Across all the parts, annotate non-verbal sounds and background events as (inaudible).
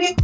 Блин,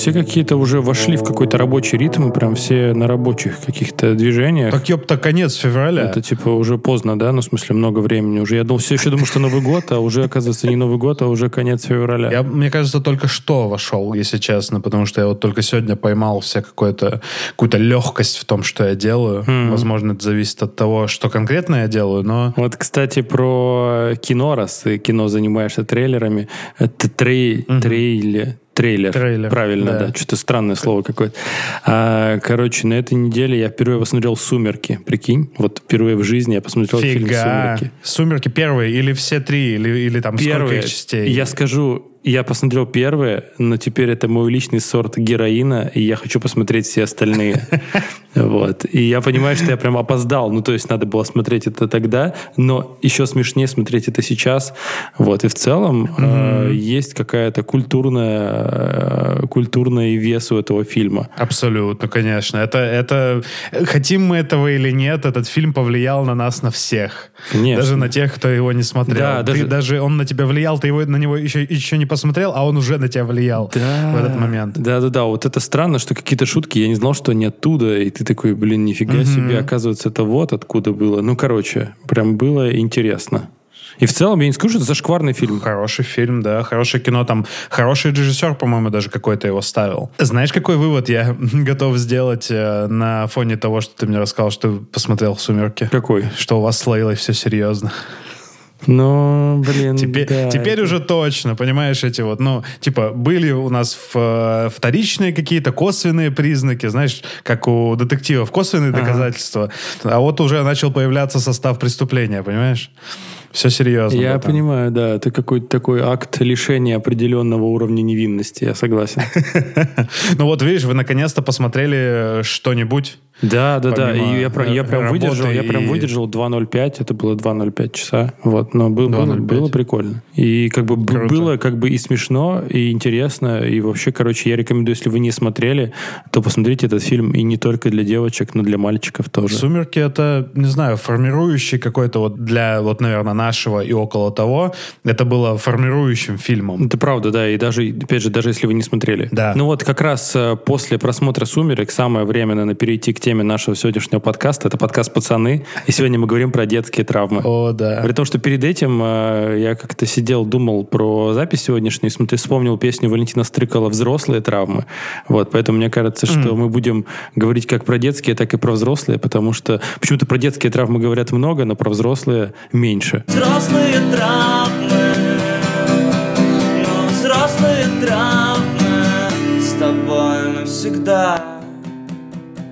все какие-то уже вошли в какой-то рабочий ритм, и прям все на рабочих каких-то движениях. Так ёпта, конец февраля. Это типа уже поздно, да? Ну, в смысле, много времени уже. Я думал, все еще думал, что Новый год, а уже, оказывается, не Новый год, а уже конец февраля. Я, мне кажется, только что вошел, если честно, потому что я вот только сегодня поймал все какое-то, какую-то легкость в том, что я делаю. Хм. Возможно, это зависит от того, что конкретно я делаю, но... Вот, кстати, про кино, раз ты кино занимаешься трейлерами, это трей, трейлер, трейлер. Трейлер, Правильно, да. да. Что-то странное слово какое-то. А, короче, на этой неделе я впервые посмотрел «Сумерки». Прикинь, вот впервые в жизни я посмотрел фильм Фига. «Сумерки». Сумерки первые или все три, или, или там сколько Первые. их частей? Я скажу, я посмотрел первое, но теперь это мой личный сорт героина, и я хочу посмотреть все остальные. (laughs) Вот. И я понимаю, что я прям опоздал. Ну, то есть надо было смотреть это тогда, но еще смешнее смотреть это сейчас. Вот. И в целом э, есть какая-то культурная, э, культурный вес у этого фильма. Абсолютно, конечно. Это, это... Хотим мы этого или нет, этот фильм повлиял на нас, на всех. Конечно. Даже на тех, кто его не смотрел. Да, Ты даже- даже он на тебя влиял, ты его, на него еще, еще не посмотрел, а он уже на тебя влиял в этот момент. Да, да, да. Вот это странно, что какие-то шутки, я не знал, что они оттуда, и ты такой, блин, нифига себе, оказывается, это вот откуда было. Ну, короче, прям было интересно. И в целом, я не скажу, что это зашкварный фильм. Хороший фильм, да, хорошее кино. Там хороший режиссер, по-моему, даже какой-то его ставил. Знаешь, какой вывод я (laughs) готов сделать э, на фоне того, что ты мне рассказал, что ты посмотрел «Сумерки»? Какой? Что у вас с Лейлой все серьезно. Ну, блин, Теперь, да. теперь уже точно, понимаешь, эти вот, ну, типа, были у нас в, э, вторичные какие-то косвенные признаки, знаешь, как у детективов, косвенные доказательства, а вот уже начал появляться состав преступления, понимаешь? Все серьезно. Я братан. понимаю, да, это какой-то такой акт лишения определенного уровня невинности, я согласен. (laughs) Ну вот, видишь, вы наконец-то посмотрели что-нибудь. Да, да, да. И я, я прям выдержал, я прям и- выдержал 2.05, это было 2.05 часа. Вот, но был- было, 2.05. было прикольно. И как бы Круто. было как бы и смешно, и интересно, и вообще, короче, я рекомендую, если вы не смотрели, то посмотрите этот фильм и не только для девочек, но для мальчиков тоже. «Сумерки» — это, не знаю, формирующий какой-то вот для, вот, наверное, нашего и около того, это было формирующим фильмом. Это правда, да, и даже, опять же, даже если вы не смотрели. Да. Ну вот как раз э, после просмотра «Сумерек» самое время, наверное, перейти к теме нашего сегодняшнего подкаста. Это подкаст «Пацаны», и сегодня мы говорим про детские травмы. О, да. При том, что перед этим э, я как-то сидел, думал про запись сегодняшнюю, смотри, вспомнил песню Валентина Стрыкала «Взрослые травмы». Вот, поэтому мне кажется, что мы будем говорить как про детские, так и про взрослые, потому что почему-то про детские травмы говорят много, но про взрослые меньше. Взрослые травмы, но взрослые травмы с тобой навсегда.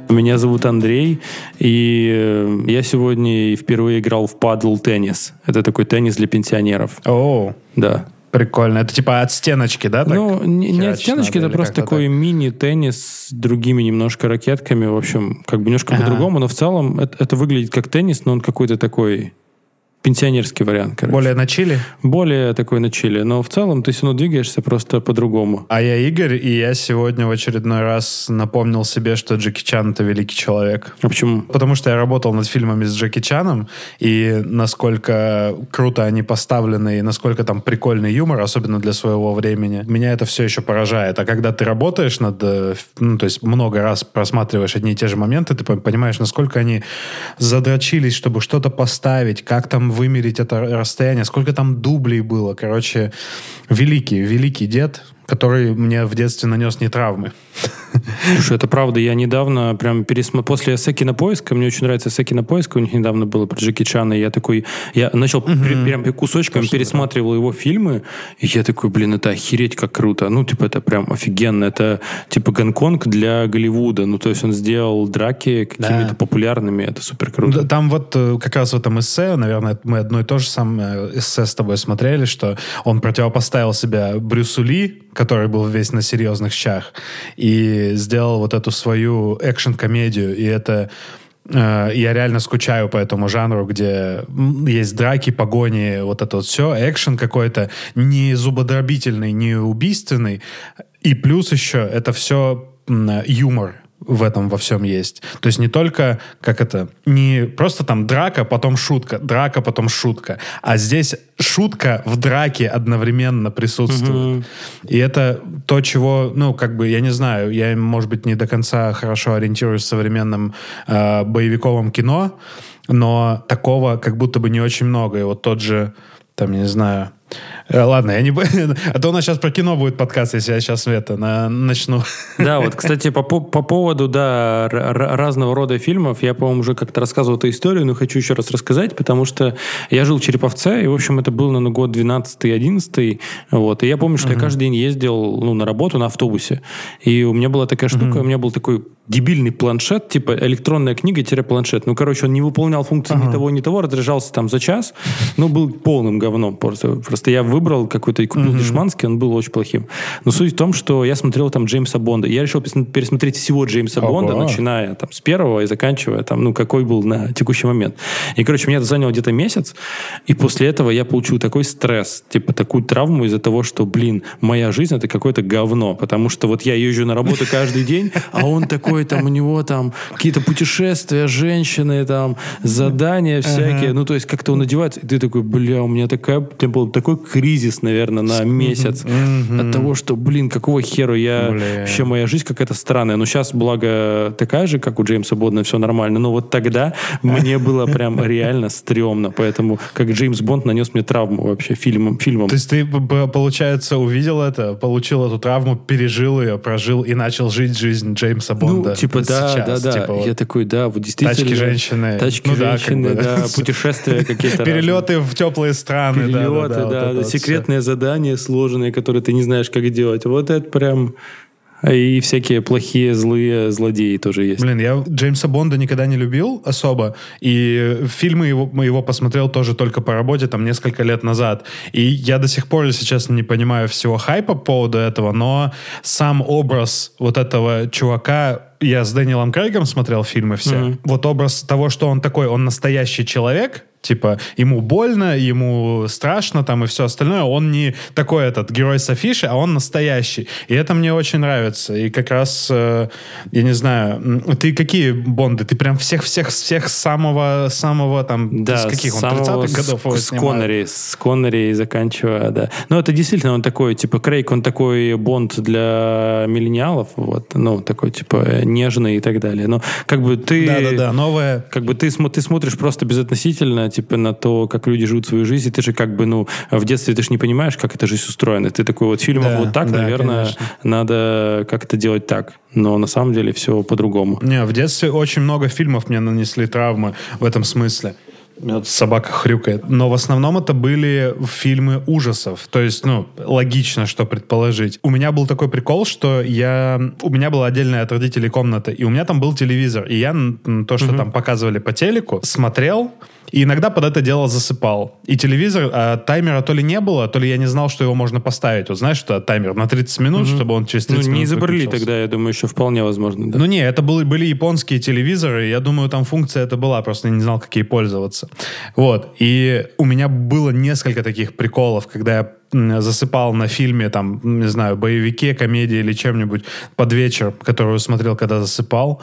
Меня зовут Андрей, и э, я сегодня впервые играл в падл теннис. Это такой теннис для пенсионеров. О, Да. прикольно. Это типа от стеночки, да? так ну, не, не от стеночки, надо это просто такой так? мини-теннис с другими немножко ракетками. В общем, как бы немножко по-другому, но в целом это, это выглядит как теннис, но он какой-то такой пенсионерский вариант, короче. Более на чили? Более такой на чили. Но в целом ты все равно двигаешься просто по-другому. А я Игорь, и я сегодня в очередной раз напомнил себе, что Джеки Чан — это великий человек. А почему? Потому что я работал над фильмами с Джеки Чаном, и насколько круто они поставлены, и насколько там прикольный юмор, особенно для своего времени, меня это все еще поражает. А когда ты работаешь над, э, ну, то есть много раз просматриваешь одни и те же моменты, ты пон- понимаешь, насколько они задрочились, чтобы что-то поставить, как там вымерить это расстояние, сколько там дублей было. Короче, великий, великий дед, который мне в детстве нанес не травмы. Слушай, это правда. Я недавно прям пересмотрел... После эссе кинопоиска, мне очень нравится эссе кинопоиска, у них недавно было про Джеки Чана, и я такой... Я начал пер- прям кусочками пересматривал его фильмы, и я такой, блин, это охереть как круто. Ну, типа, это прям офигенно. Это, типа, Гонконг для Голливуда. Ну, то есть он сделал драки какими-то популярными. Это супер круто. Да, Там вот э, как раз в этом эссе, наверное, мы одно и то же самое эссе с тобой смотрели, что он противопоставил себя Брюсу Ли, который был весь на серьезных щах, и сделал вот эту свою экшн-комедию, и это э, я реально скучаю по этому жанру, где есть драки, погони, вот это вот все, экшен какой-то, не зубодробительный, не убийственный, и плюс еще это все юмор. В этом во всем есть. То есть не только, как это, не просто там драка, потом шутка, драка, потом шутка, а здесь шутка в драке одновременно присутствует. И это то, чего, ну, как бы, я не знаю, я, может быть, не до конца хорошо ориентируюсь в современном э, боевиковом кино, но такого как будто бы не очень много. И вот тот же, там, я не знаю, ладно, я не... (laughs) А то у нас сейчас про кино будет подкаст, если я сейчас это на... начну. (laughs) Да, вот, кстати, по, по поводу, да, разного рода фильмов, я, по-моему, уже как-то рассказывал эту историю, но хочу еще раз рассказать, потому что я жил в Череповце, и, в общем, это был, наверное, год 12-11, вот, и я помню, что uh-huh. я каждый день ездил, ну, на работу на автобусе, и у меня была такая штука, uh-huh. у меня был такой дебильный планшет, типа электронная книга-планшет. Ну, короче, он не выполнял функции uh-huh. ни того, ни того, разряжался там за час, но был полным говном. Просто, просто я выбрал какой-то и купил uh-huh. дешманский, он был очень плохим. Но суть в том, что я смотрел там Джеймса Бонда. Я решил пересмотреть всего Джеймса Ого. Бонда, начиная там с первого и заканчивая там, ну, какой был на текущий момент. И, короче, мне это заняло где-то месяц, и после этого я получил такой стресс, типа такую травму из-за того, что, блин, моя жизнь это какое-то говно, потому что вот я езжу на работу каждый день, а он такой такой, там у него там какие-то путешествия, женщины, там задания всякие. Ну, то есть как-то он одевается, и ты такой, бля, у меня такая, у меня был такой кризис, наверное, на месяц от того, что, блин, какого хера я, вообще моя жизнь какая-то странная. Но сейчас, благо, такая же, как у Джеймса Бонда, все нормально. Но вот тогда мне было прям (laughs) реально стрёмно. Поэтому, как Джеймс Бонд нанес мне травму вообще фильмом. фильмом. То есть ты, получается, увидел это, получил эту травму, пережил ее, прожил и начал жить жизнь Джеймса ну, Бонда. Ну, типа, да, сейчас, да, да. Типа, я такой, да, вот действительно. Тачки женщины. Тачки ну, женщины, да, как бы. да, путешествия какие-то. (laughs) Перелеты в теплые страны. Перелеты, да, да, да, секретные задания сложные, которые ты не знаешь, как делать. Вот это прям... И всякие плохие, злые злодеи тоже есть. Блин, я Джеймса Бонда никогда не любил особо, и фильмы его, его посмотрел тоже только по работе, там, несколько лет назад. И я до сих пор, если честно, не понимаю всего хайпа по поводу этого, но сам образ вот этого чувака я с Дэниелом Крейгом смотрел фильмы все. Mm-hmm. Вот образ того, что он такой, он настоящий человек, Типа, ему больно, ему страшно там и все остальное. Он не такой этот герой с афиши, а он настоящий. И это мне очень нравится. И как раз, э, я не знаю, ты какие Бонды? Ты прям всех-всех-всех самого, самого там, да, с каких он, 30-х годов с, с Коннери, с Коннери заканчивая, да. Ну, это действительно он такой, типа, Крейг, он такой Бонд для миллениалов, вот, ну, такой, типа, нежный и так далее. Но как бы ты... Да-да-да, новое... Как бы ты, ты смотришь просто безотносительно типа, на то, как люди живут свою жизнь, и ты же как бы, ну, в детстве ты же не понимаешь, как эта жизнь устроена. Ты такой вот фильм да, вот так, да, наверное, конечно. надо как-то делать так. Но на самом деле все по-другому. Не, в детстве очень много фильмов мне нанесли травмы в этом смысле. Тут собака хрюкает. Но в основном это были фильмы ужасов. То есть, ну, логично, что предположить. У меня был такой прикол, что я... У меня была отдельная от родителей комната, и у меня там был телевизор. И я то, что угу. там показывали по телеку, смотрел, и иногда под это дело засыпал. И телевизор, а, таймера то ли не было, то ли я не знал, что его можно поставить. Вот знаешь, что таймер на 30 минут, угу. чтобы он через 30 ну, минут не изобрели тогда, я думаю, еще вполне возможно. Да? Ну не, это были, были японские телевизоры, я думаю, там функция это была, просто я не знал, как ей пользоваться. Вот. И у меня было несколько таких приколов, когда я засыпал на фильме, там, не знаю, боевике, комедии или чем-нибудь под вечер, который смотрел, когда засыпал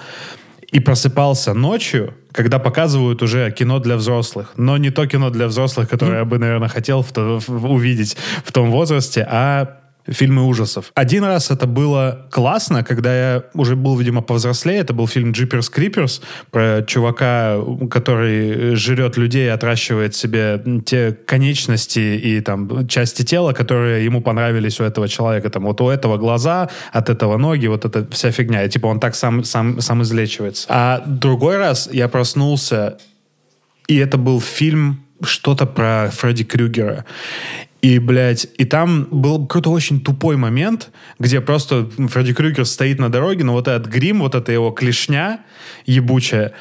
и просыпался ночью, когда показывают уже кино для взрослых. Но не то кино для взрослых, которое я бы, наверное, хотел в то, в, увидеть в том возрасте, а фильмы ужасов. Один раз это было классно, когда я уже был, видимо, повзрослее. Это был фильм «Джиперс Криперс» про чувака, который жрет людей, отращивает себе те конечности и там части тела, которые ему понравились у этого человека. Там вот у этого глаза, от этого ноги, вот эта вся фигня. И типа он так сам, сам, сам излечивается. А другой раз я проснулся, и это был фильм что-то про Фредди Крюгера. И, блядь, и там был какой-то очень тупой момент, где просто Фредди Крюгер стоит на дороге, но вот этот грим, вот эта его клешня ебучая,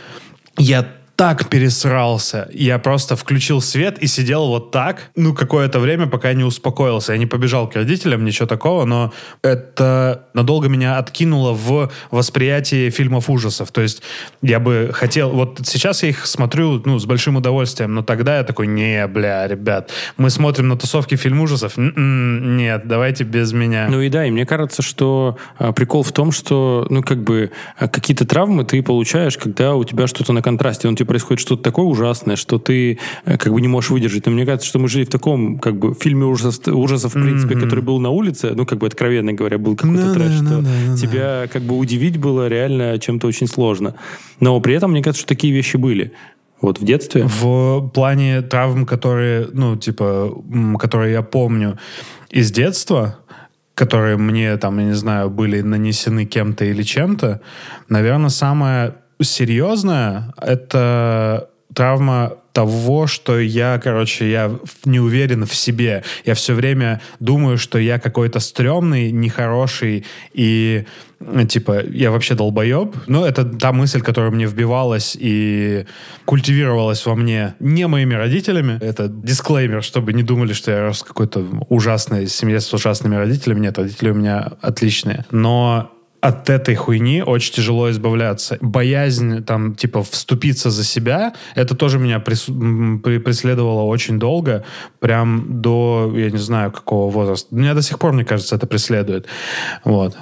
я так пересрался. Я просто включил свет и сидел вот так, ну, какое-то время, пока не успокоился. Я не побежал к родителям, ничего такого, но это надолго меня откинуло в восприятии фильмов ужасов. То есть я бы хотел... Вот сейчас я их смотрю, ну, с большим удовольствием, но тогда я такой, не, бля, ребят, мы смотрим на тусовки фильм ужасов? Н-н, нет, давайте без меня. Ну и да, и мне кажется, что а, прикол в том, что, ну, как бы, а, какие-то травмы ты получаешь, когда у тебя что-то на контрасте, ну, тебе происходит что-то такое ужасное, что ты э, как бы не можешь выдержать. Но мне кажется, что мы жили в таком как бы фильме ужасов, ужасов в принципе, mm-hmm. который был на улице, ну как бы откровенно говоря, был какой-то no, трэш, no, что no, no, тебя как бы удивить было реально чем-то очень сложно. Но при этом мне кажется, что такие вещи были. Вот в детстве? В плане травм, которые, ну, типа, которые я помню из детства, которые мне, там, я не знаю, были нанесены кем-то или чем-то, наверное, самое серьезная, это травма того, что я, короче, я не уверен в себе. Я все время думаю, что я какой-то стрёмный, нехороший и типа, я вообще долбоеб. Но это та мысль, которая мне вбивалась и культивировалась во мне не моими родителями. Это дисклеймер, чтобы не думали, что я рос в какой-то ужасной семье с ужасными родителями. Нет, родители у меня отличные. Но от этой хуйни очень тяжело избавляться. Боязнь, там, типа, вступиться за себя, это тоже меня прис... преследовало очень долго, прям до, я не знаю, какого возраста. Меня до сих пор, мне кажется, это преследует. Вот.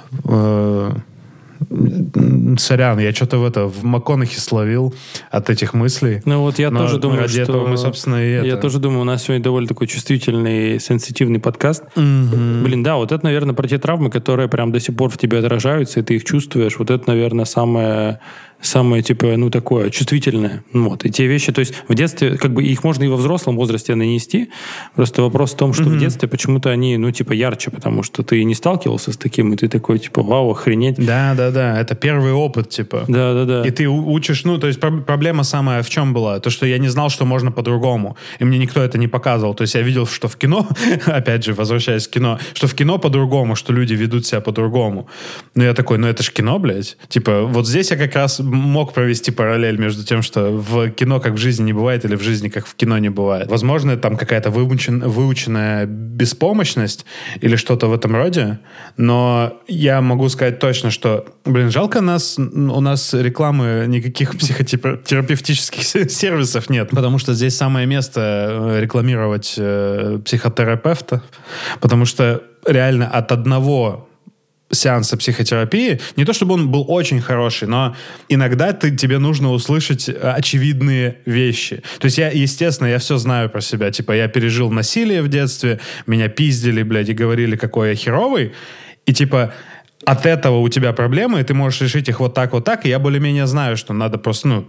Сорян, я что-то в это в МакКонахи словил от этих мыслей. Ну вот я Но тоже думаю, ради что... этого мы, собственно, и это... Я тоже думаю, у нас сегодня довольно такой чувствительный, сенситивный подкаст. Угу. Блин, да, вот это, наверное, про те травмы, которые прям до сих пор в тебе отражаются, и ты их чувствуешь. Вот это, наверное, самое самое, типа, ну, такое чувствительное. Вот. И те вещи, то есть в детстве, как бы их можно и во взрослом возрасте нанести. Просто вопрос в том, что mm-hmm. в детстве почему-то они, ну, типа, ярче, потому что ты не сталкивался с таким, и ты такой, типа, вау, охренеть. Да, да, да. Это первый опыт, типа. Да, да, да. И ты учишь, ну, то есть проблема самая в чем была? То, что я не знал, что можно по-другому. И мне никто это не показывал. То есть я видел, что в кино, (laughs) опять же, возвращаясь к кино, что в кино по-другому, что люди ведут себя по-другому. Но я такой, ну, это ж кино, блядь. Типа, вот здесь я как раз мог провести параллель между тем, что в кино как в жизни не бывает, или в жизни как в кино не бывает. Возможно, там какая-то выучен, выученная беспомощность или что-то в этом роде, но я могу сказать точно, что, блин, жалко нас, у нас рекламы никаких психотерапевтических (laughs) сервисов нет, потому что здесь самое место э, рекламировать э, психотерапевта, потому что реально от одного сеанса психотерапии, не то чтобы он был очень хороший, но иногда ты, тебе нужно услышать э, очевидные вещи. То есть я, естественно, я все знаю про себя. Типа я пережил насилие в детстве, меня пиздили, блядь, и говорили, какой я херовый. И типа от этого у тебя проблемы, и ты можешь решить их вот так, вот так. И я более-менее знаю, что надо просто, ну,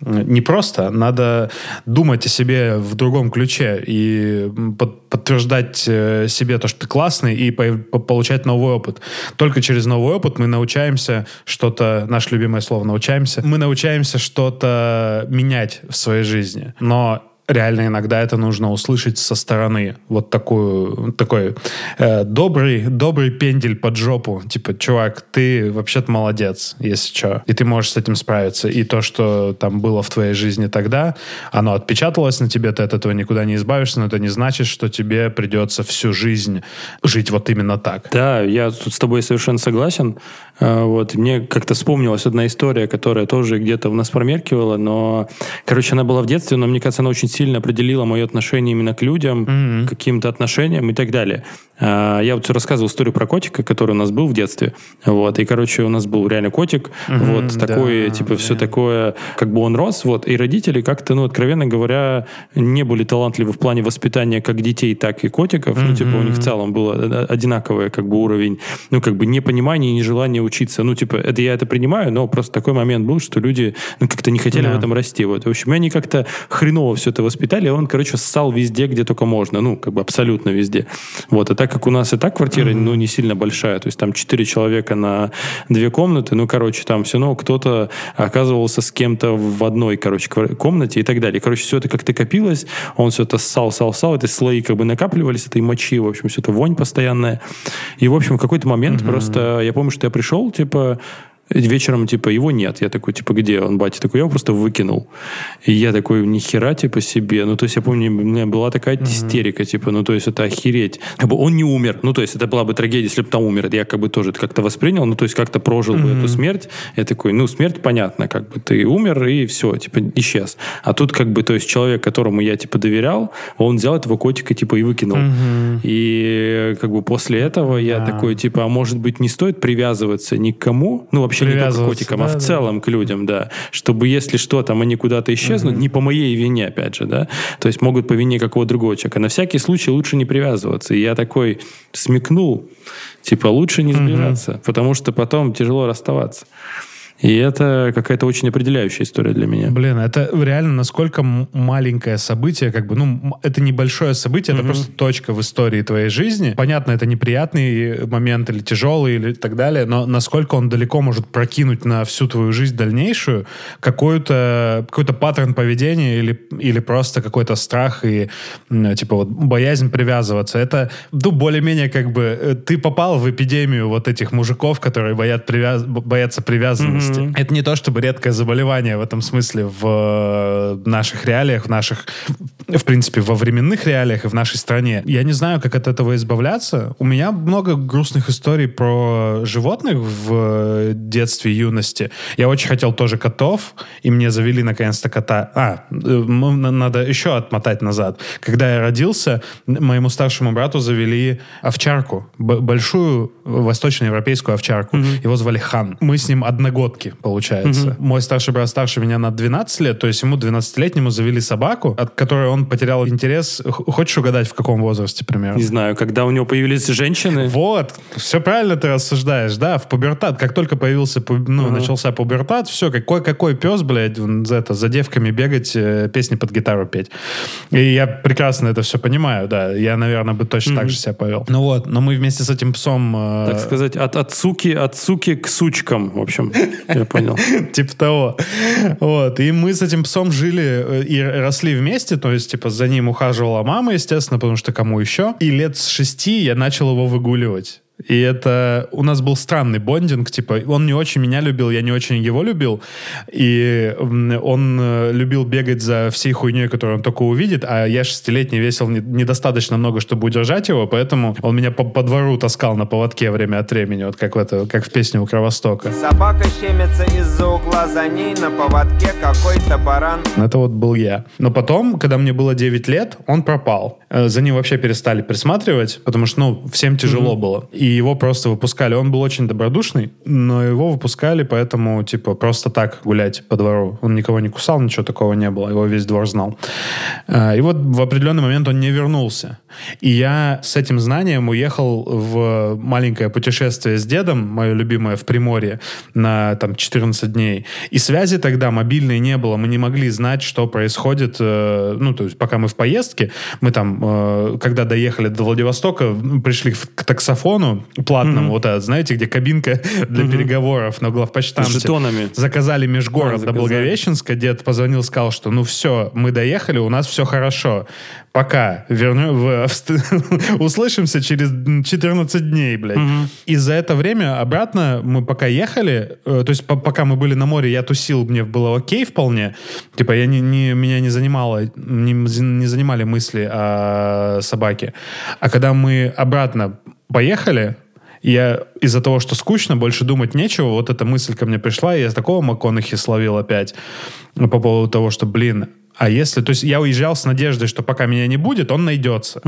не просто, надо думать о себе в другом ключе и под, подтверждать э, себе то, что ты классный, и по, по, получать новый опыт. Только через новый опыт мы научаемся что-то, наше любимое слово, научаемся, мы научаемся что-то менять в своей жизни. Но реально иногда это нужно услышать со стороны. Вот такую, такой э, добрый, добрый пендель под жопу. Типа, чувак, ты вообще-то молодец, если что. И ты можешь с этим справиться. И то, что там было в твоей жизни тогда, оно отпечаталось на тебе, ты от этого никуда не избавишься, но это не значит, что тебе придется всю жизнь жить вот именно так. Да, я тут с тобой совершенно согласен. Э, вот. Мне как-то вспомнилась одна история, которая тоже где-то у нас промеркивала, но, короче, она была в детстве, но мне кажется, она очень сильно определила мое отношение именно к людям, mm-hmm. к каким-то отношениям и так далее. А, я вот рассказывал историю про котика, который у нас был в детстве. Вот. И, короче, у нас был реально котик. Mm-hmm, вот такой, да, типа, да. все такое, как бы он рос. Вот. И родители как-то, ну, откровенно говоря, не были талантливы в плане воспитания как детей, так и котиков. Mm-hmm. Ну, типа, у них в целом был одинаковый, как бы, уровень, ну, как бы, непонимания и нежелания учиться. Ну, типа, это я это принимаю, но просто такой момент был, что люди, ну, как-то не хотели yeah. в этом расти. Вот. В общем, они как-то хреново все это воспитали, он, короче, ссал везде, где только можно. Ну, как бы абсолютно везде. Вот. И так как у нас и так квартира, mm-hmm. ну, не сильно большая, то есть там четыре человека на две комнаты, ну, короче, там все равно кто-то оказывался с кем-то в одной, короче, комнате и так далее. Короче, все это как-то копилось, он все это ссал, ссал, ссал, эти слои как бы накапливались, этой мочи, в общем, все это вонь постоянная. И, в общем, в какой-то момент mm-hmm. просто, я помню, что я пришел, типа, вечером, типа, его нет. Я такой, типа, где он, батя? Такой, я его просто выкинул. И я такой, ни хера, типа, себе. Ну, то есть, я помню, у меня была такая истерика, типа, ну, то есть, это охереть. Как бы он не умер. Ну, то есть, это была бы трагедия, если бы там умер. Я как бы тоже это как-то воспринял, ну, то есть, как-то прожил бы эту смерть. Я такой, ну, смерть понятно, как бы ты умер и все, типа, исчез. А тут, как бы, то есть, человек, которому я, типа, доверял, он взял этого котика, типа, и выкинул. И, как бы, после этого я Да. такой, типа, а может быть, не стоит привязываться ни к кому? Ну, вообще не только к котикам, а да, в да. целом к людям, да. Чтобы, если что, там они куда-то исчезнут, не по моей вине, опять же, да. То есть могут по вине какого-то другого человека. На всякий случай лучше не привязываться. И я такой смекнул, типа, лучше не сближаться, потому что потом тяжело расставаться. И это какая-то очень определяющая история для меня. Блин, это реально насколько маленькое событие, как бы, ну, это небольшое событие, это просто точка в истории твоей жизни. Понятно, это неприятный момент или тяжелый или так далее, но насколько он далеко может прокинуть на всю твою жизнь дальнейшую какой-то какой-то паттерн поведения или, или просто какой-то страх и, типа, вот боязнь привязываться. Это, ну, более-менее как бы э, ты попал в эпидемию вот этих мужиков, которые боят привяз... боятся привязанности. Это не то чтобы редкое заболевание в этом смысле в э, наших реалиях, в наших, в принципе, во временных реалиях и в нашей стране. Я не знаю, как от этого избавляться. У меня много грустных историй про животных в э, детстве и юности. Я очень хотел тоже котов, и мне завели наконец-то кота. А, э, надо еще отмотать назад. Когда я родился, моему старшему брату завели овчарку, большую восточноевропейскую овчарку. Его звали Хан. Мы с ним одногодки, получается. Мой старший брат старше меня на 12 лет, то есть ему 12-летнему завели собаку, от которой он потерял интерес. Х- Хочешь угадать, в каком возрасте примерно? Не знаю, когда у него появились женщины, Вот, все правильно ты рассуждаешь, да, в пубертат, как только появился, ну, начался пубертат, все, какой, какой пес, блядь, за это, за девками бегать, э, песни под гитару петь. И я прекрасно это все понимаю, да, я, наверное, бы точно так же себя повел. Ну вот, но мы вместе с этим псом... э, так сказать, от, от суки, от суки к сучкам, в общем, (laughs) я понял. (laughs) Типа того. Вот. И мы с этим псом жили э, и росли вместе. То есть, типа, за ним ухаживала мама, естественно, потому что кому еще. И лет с шести я начал его выгуливать. И это у нас был странный бондинг, типа он не очень меня любил, я не очень его любил, и он э, любил бегать за всей хуйней, которую он только увидит, а я шестилетний весил не- недостаточно много, чтобы удержать его, поэтому он меня по, по двору таскал на поводке время от времени, вот как в, это, как в песне у Кровостока. Собака щемится из-за угла за ней На поводке какой-то баран Это вот был я. Но потом, когда мне было 9 лет, он пропал. Э, За ним вообще перестали присматривать, потому что, ну, всем тяжело было. И его просто выпускали. Он был очень добродушный, но его выпускали, поэтому, типа, просто так гулять по двору. Он никого не кусал, ничего такого не было. Его весь двор знал. Э, И вот в определенный момент он не вернулся. И я с этим знанием уехал в маленькое путешествие с дедом, мое любимое, в Приморье, на там 14 дней. И связи тогда мобильной не было. Мы не могли знать, что происходит. э, Ну, то есть, пока мы в поездке, мы там, э, когда доехали до Владивостока, пришли к таксофону платному, вот это, знаете, где кабинка (laughs) для переговоров на С главпочтамте. жетонами. Заказали межгород А, до заказали. Благовещенска. Дед позвонил, сказал, что ну все, мы доехали, у нас все хорошо. Пока. Верну, в- (laughs) в- услышимся через 14 дней, блядь. И за это время обратно мы пока ехали, э, то есть по- пока мы были на море, я тусил, мне было окей вполне. Типа я не, не- меня не занимало, не, не занимали мысли о собаке. А когда мы обратно поехали, я из-за того, что скучно, больше думать нечего, вот эта мысль ко мне пришла, и я такого МакКонахи словил опять по поводу того, что, блин, а если... То есть я уезжал с надеждой, что пока меня не будет, он найдется.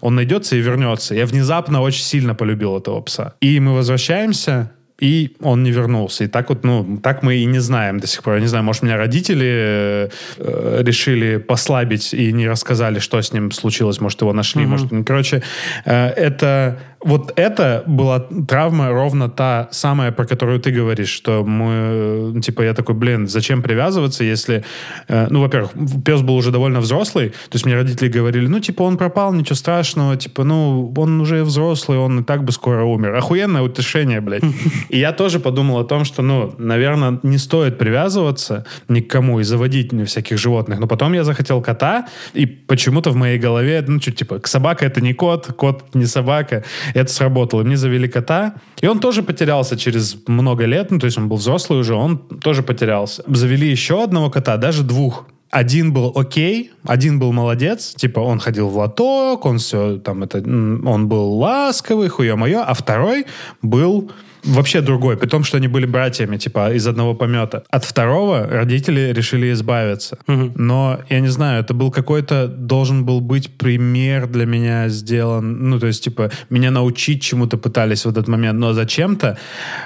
Он найдется и вернется. Я внезапно очень сильно полюбил этого пса. И мы возвращаемся, и он не вернулся. И так вот, ну, так мы и не знаем до сих пор. Я не знаю, может, меня родители э, э, решили послабить и не рассказали, что с ним случилось. Может, его нашли. Может, ну, короче, э, это... Вот это была травма ровно та самая, про которую ты говоришь, что мы, э, типа, я такой, блин, зачем привязываться, если, э, ну, во-первых, пес был уже довольно взрослый, то есть мне родители говорили, ну, типа, он пропал, ничего страшного, типа, ну, он уже взрослый, он и так бы скоро умер. Охуенное утешение, блядь. И я тоже подумал о том, что, ну, наверное, не стоит привязываться ни к кому и заводить всяких животных. Но потом я захотел кота, и почему-то в моей голове, ну, чуть типа, собака это не кот, кот не собака. Это сработало. Мне завели кота, и он тоже потерялся через много лет, ну, то есть он был взрослый уже, он тоже потерялся. Завели еще одного кота, даже двух. Один был окей, один был молодец, типа он ходил в лоток, он все там это, он был ласковый, хуе мое, а второй был вообще другой, при том, что они были братьями, типа, из одного помета. От второго родители решили избавиться. Но, я не знаю, это был какой-то, должен был быть пример для меня сделан, ну, то есть, типа, меня научить чему-то пытались в этот момент, но зачем-то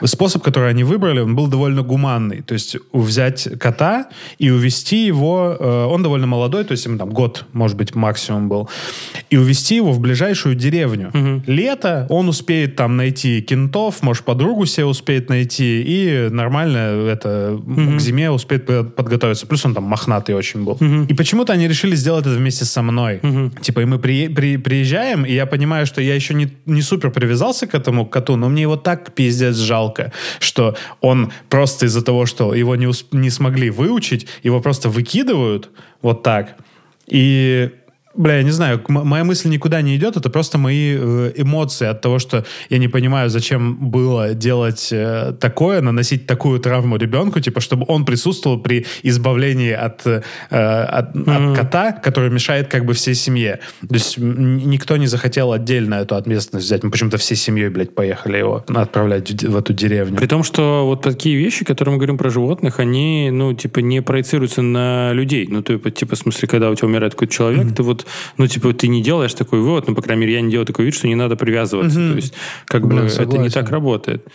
способ, который они выбрали, он был довольно гуманный. То есть, взять кота и увести его, э, он довольно молодой, то есть, ему там год, может быть, максимум был, и увести его в ближайшую деревню. Лето, он успеет там найти кентов, может, подругу себе успеет найти, и нормально это к зиме успеет по- подготовиться. Плюс он там мохнатый очень был. И почему-то они решили сделать это вместе со мной. Типа, и мы при- при- приезжаем, и я понимаю, что я еще не, не супер привязался к этому коту, но мне его так пиздец жалко, что он просто из-за того, что его не, ус- не смогли выучить, его просто выкидывают вот так. И Бля, я не знаю, моя мысль никуда не идет, это просто мои э, эмоции от того, что я не понимаю, зачем было делать э, такое, наносить такую травму ребенку, типа, чтобы он присутствовал при избавлении от, э, от, от кота, который мешает как бы всей семье. То есть никто не захотел отдельно эту ответственность взять. Мы почему-то всей семьей, блядь, поехали его отправлять в, эту деревню. При том, что вот такие вещи, которые мы говорим про животных, они, ну, типа, не проецируются на людей. Ну, то, типа, в смысле, когда у тебя умирает какой-то человек, ты вот, ну, типа, ты не делаешь такой вывод, ну, по крайней мере, я не делаю такой вид, что не надо привязываться. То есть, как Блин, бы, это не согласен. так работает.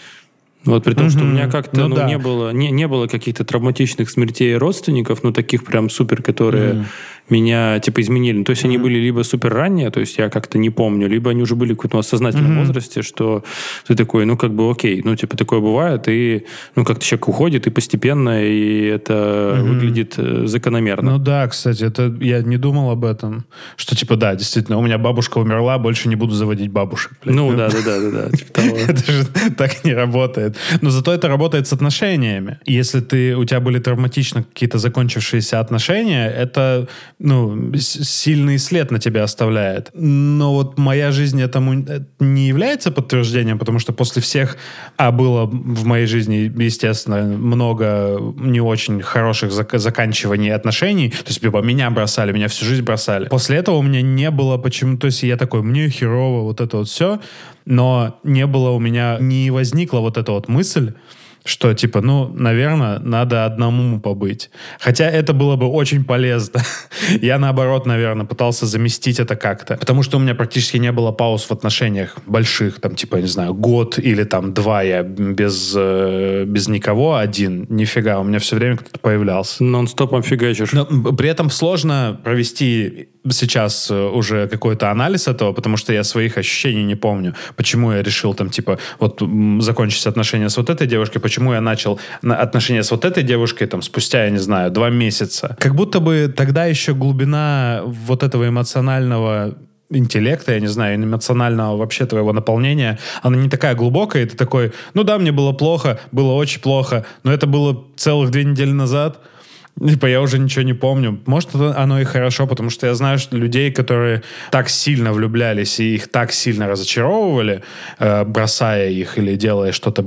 Вот при том, что у меня как-то Ну ну, да. не было не, не было каких-то травматичных смертей родственников, ну таких прям супер, которые меня типа изменили. Ну, То есть они были либо супер ранние, то есть я как-то не помню, либо они уже были в каком-то осознательном возрасте, что ты такой, ну как бы окей, ну типа такое бывает, и ну как-то человек уходит, и постепенно, и это выглядит э, закономерно. Ну да, кстати, это я не думал об этом. Что типа, да, действительно, у меня бабушка умерла, больше не буду заводить бабушек. блядь. Ну да, да, да, да, да, типа. (laughs) Это же так не работает. Но зато это работает с отношениями. Если ты, у тебя были травматично какие-то закончившиеся отношения, это ну, сильный след на тебя оставляет. Но вот моя жизнь этому э, не является подтверждением, потому что после всех, а было в моей жизни, естественно, много не очень хороших зак- заканчиваний отношений. То есть, типа, меня бросали, меня всю жизнь бросали. После этого у меня не было почему... То есть, я такой, мне херово, вот это вот все. Но не было у меня, не возникла вот эта вот мысль, что, типа, ну, наверное, надо одному побыть. Хотя это было бы очень полезно. (laughs) Я, наоборот, наверное, пытался заместить это как-то. Потому что у меня практически не было пауз в отношениях больших, там, типа, не знаю, год или там два я без, э, без никого один. Нифига, у меня все время кто-то появлялся. Нон-стопом фигачишь. Но при этом сложно провести сейчас э, уже какой-то анализ этого, потому что я своих ощущений не помню. Почему я решил там, типа, вот закончить отношения с вот этой девушкой, почему я начал на- отношения с вот этой девушкой там спустя, я не знаю, два месяца. Как будто бы тогда еще глубина вот этого эмоционального интеллекта, я не знаю, эмоционального вообще твоего наполнения, она не такая глубокая, и ты такой, ну да, мне было плохо, было очень плохо, но это было целых две недели назад, Типа, я уже ничего не помню. Может, оно и хорошо, потому что я знаю что людей, которые так сильно влюблялись и их так сильно разочаровывали, э, бросая их или делая что-то,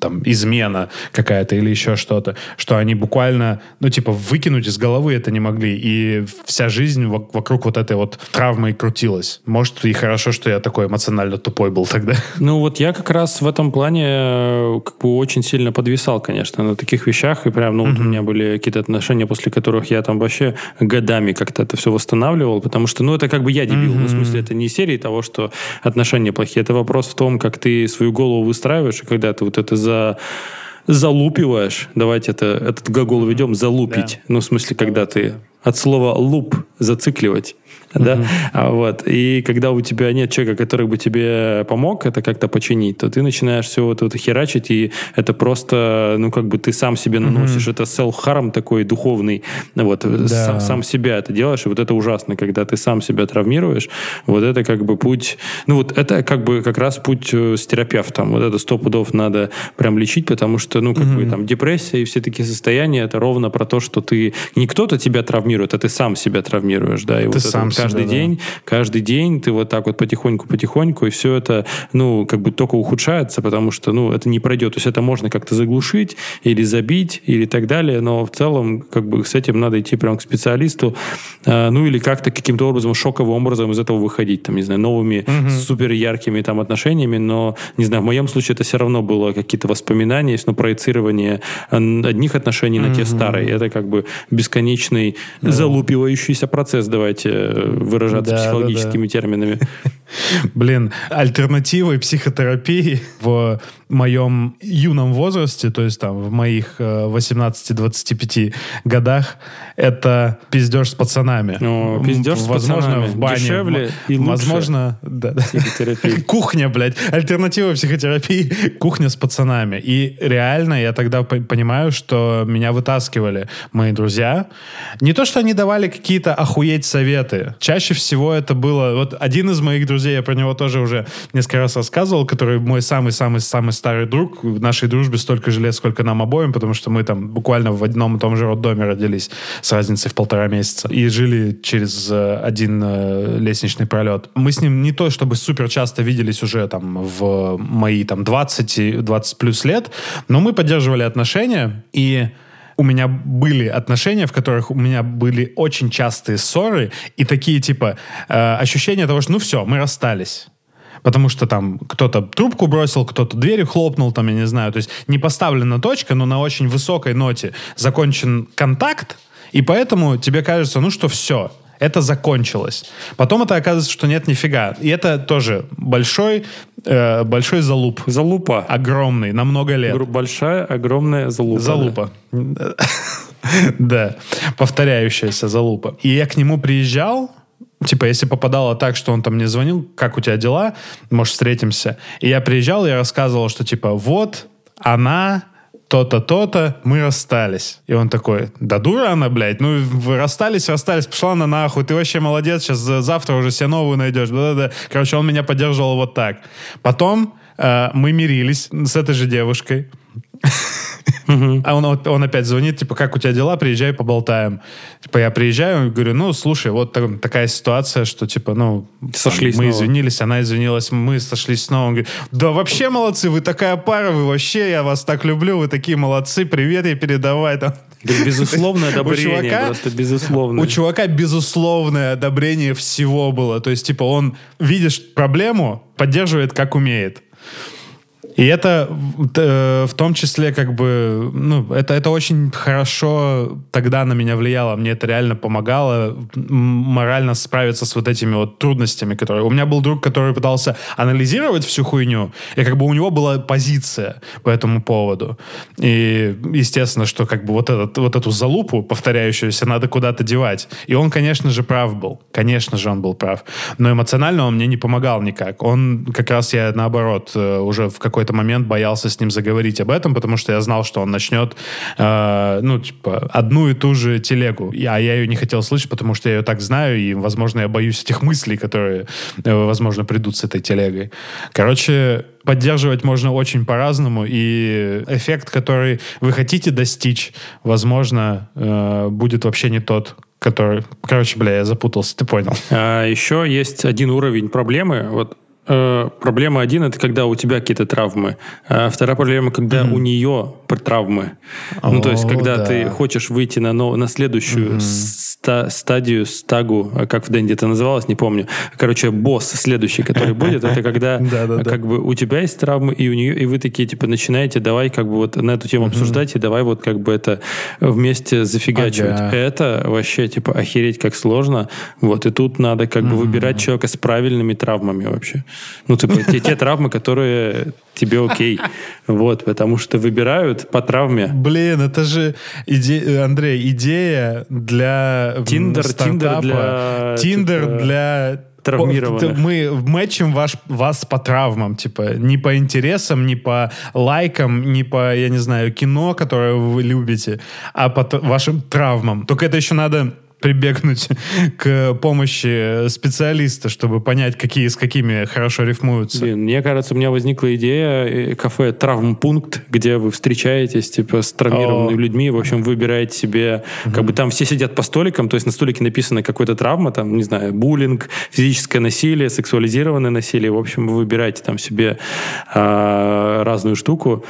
там, измена какая-то или еще что-то, что они буквально, ну, типа, выкинуть из головы это не могли. И вся жизнь вок- вокруг вот этой вот травмы и крутилась. Может, и хорошо, что я такой эмоционально тупой был тогда. (laughs) Ну вот я как раз в этом плане э, как бы очень сильно подвисал, конечно, на таких вещах. И прям, ну вот у меня были какие-то отношения, после которых я там вообще годами как-то это все восстанавливал, потому что, ну это как бы я дебил. Ну, в смысле, это не серии того, что отношения плохие. Это вопрос в том, как ты свою голову выстраиваешь, и когда ты вот это за залупиваешь, давайте это, этот глагол ведем, залупить. Ну, в смысле, когда ты от слова луп, зацикливать. Да? А вот. И когда у тебя нет человека, который бы тебе помог это как-то починить, то ты начинаешь все вот это херачить, и это просто, ну, как бы ты сам себе наносишь. Это self-harm такой духовный. Вот. Сам, сам себя это делаешь, и вот это ужасно, когда ты сам себя травмируешь. Вот это как бы путь... Ну, вот это как бы как раз путь э, с терапевтом. Вот это сто пудов надо прям лечить, потому что, ну, как бы там депрессия и все такие состояния, это ровно про то, что ты... Не кто-то тебя травмирует, а ты сам себя травмируешь, да, и вот это сам вот каждый себя, да. день, каждый день ты вот так вот потихоньку-потихоньку, и все это, ну, как бы только ухудшается, потому что, ну, это не пройдет. То есть это можно как-то заглушить или забить или так далее, но в целом, как бы с этим надо идти прям к специалисту, а, ну, или как-то каким-то образом, шоковым образом из этого выходить, там, не знаю, новыми супер яркими там отношениями, но, не знаю, в моем случае это все равно было какие-то воспоминания, есть, ну, проецирование ан- одних отношений на те старые. Это как бы бесконечный залупивающийся процесс, давайте э, выражаться Да, да, психологическими терминами. Блин, альтернативой психотерапии в моем юном возрасте, то есть там в моих э, 18-25 годах, это пиздеж с пацанами. О, пиздеж с Возможно, пацанами. в бане. Дешевле и лучше. Возможно, да. Психотерапии. (laughs) Кухня, блядь. Альтернатива психотерапии — кухня с пацанами. И реально я тогда по- понимаю, что меня вытаскивали мои друзья. Не то, что они давали какие-то охуеть советы. Чаще всего это было... Вот один из моих друзей, я про него тоже уже несколько раз рассказывал, который мой самый-самый-самый старый друг. В нашей дружбе столько же лет, сколько нам обоим, потому что мы там буквально в одном и том же роддоме родились с разницей в полтора месяца. И жили через э, один э, лестничный пролет. Мы с ним не то чтобы супер часто виделись уже там в мои там 20, и 20 плюс лет, но мы поддерживали отношения, и у меня были отношения, в которых у меня были очень частые ссоры и такие типа э, ощущения того, что ну все, мы расстались. Потому что там кто-то трубку бросил, кто-то дверью хлопнул, там, я не знаю. То есть не поставлена точка, но на очень высокой ноте закончен контакт, и поэтому тебе кажется, ну что, все, это закончилось. Потом это оказывается, что нет нифига. И это тоже большой, э, большой залуп. Залупа. Огромный, на много лет. Большая, огромная залупа. Залупа. Да, повторяющаяся залупа. И я к нему приезжал, типа, если попадало так, что он там мне звонил, как у тебя дела, может, встретимся. И я приезжал, я рассказывал, что, типа, вот, она, то-то, то-то, мы расстались. И он такой, да дура она, блядь, ну, вы расстались, расстались, пошла на нахуй, ты вообще молодец, сейчас за- завтра уже себе новую найдешь. Да-да-да. Короче, он меня поддерживал вот так. Потом э, мы мирились с этой же девушкой. (laughs) А он, он опять звонит, типа, как у тебя дела, приезжай, поболтаем. Типа, я приезжаю говорю, ну, слушай, вот так- такая ситуация, что, типа, ну, Сошлись мы снова. извинились, она извинилась, мы сошлись снова. Он говорит, да вообще молодцы, вы такая пара, вы вообще, я вас так люблю, вы такие молодцы, привет ей передавай. Там. Да, безусловное (laughs) одобрение, чувака- просто безусловное. У чувака безусловное одобрение всего было. То есть, типа, он, видишь проблему, поддерживает как умеет. И это э, в том числе как бы, ну, это, это очень хорошо тогда на меня влияло. Мне это реально помогало морально справиться с вот этими вот трудностями, которые... У меня был друг, который пытался анализировать всю хуйню, и как бы у него была позиция по этому поводу. И естественно, что как бы вот, этот, вот эту залупу повторяющуюся надо куда-то девать. И он, конечно же, прав был. Конечно же, он был прав. Но эмоционально он мне не помогал никак. Он как раз я, наоборот, э, уже в какой-то момент боялся с ним заговорить об этом, потому что я знал, что он начнет, э, ну, типа, одну и ту же телегу. А я ее не хотел слышать, потому что я ее так знаю, и, возможно, я боюсь этих мыслей, которые, э, возможно, придут с этой телегой. Короче, поддерживать можно очень по-разному, и эффект, который вы хотите достичь, возможно, э, будет вообще не тот, который... Короче, бля, я запутался, ты понял. А еще есть один уровень проблемы. Вот проблема один это когда у тебя какие-то травмы. А вторая проблема, когда у нее травмы. ну, то есть, О, когда да. ты хочешь выйти на, нов- на следующую ста- стадию, стагу, а как в Дэнди это называлось, не помню. Короче, босс следующий, который будет, это когда (laughs) как бы у тебя есть травмы, и у нее, и вы такие, типа, начинаете, давай как бы вот на эту тему обсуждать, и давай вот как бы это вместе зафигачивать. Это вообще, типа, охереть как сложно. Вот, и тут надо как бы выбирать человека с правильными травмами вообще. Ну, типа, те, те травмы, которые тебе окей. Вот, потому что выбирают по травме. Блин, это же, иде- Андрей, идея для Tinder- стартапа. Tinder для, Tinder типа, для... травмированных. Мы мэчим ваш, вас по травмам, типа, не по интересам, не по лайкам, не по, я не знаю, кино, которое вы любите, а по вашим травмам. Только это еще надо прибегнуть (laughs) к помощи специалиста, чтобы понять, какие с какими хорошо рифмуются. Блин, мне кажется, у меня возникла идея э, кафе «Травмпункт», где вы встречаетесь типа с травмированными О. людьми, в общем, выбираете себе, как бы там все сидят по столикам, то есть на столике написано какая-то травма, там, не знаю, буллинг, физическое насилие, сексуализированное насилие, в общем, вы выбираете там себе а, разную штуку,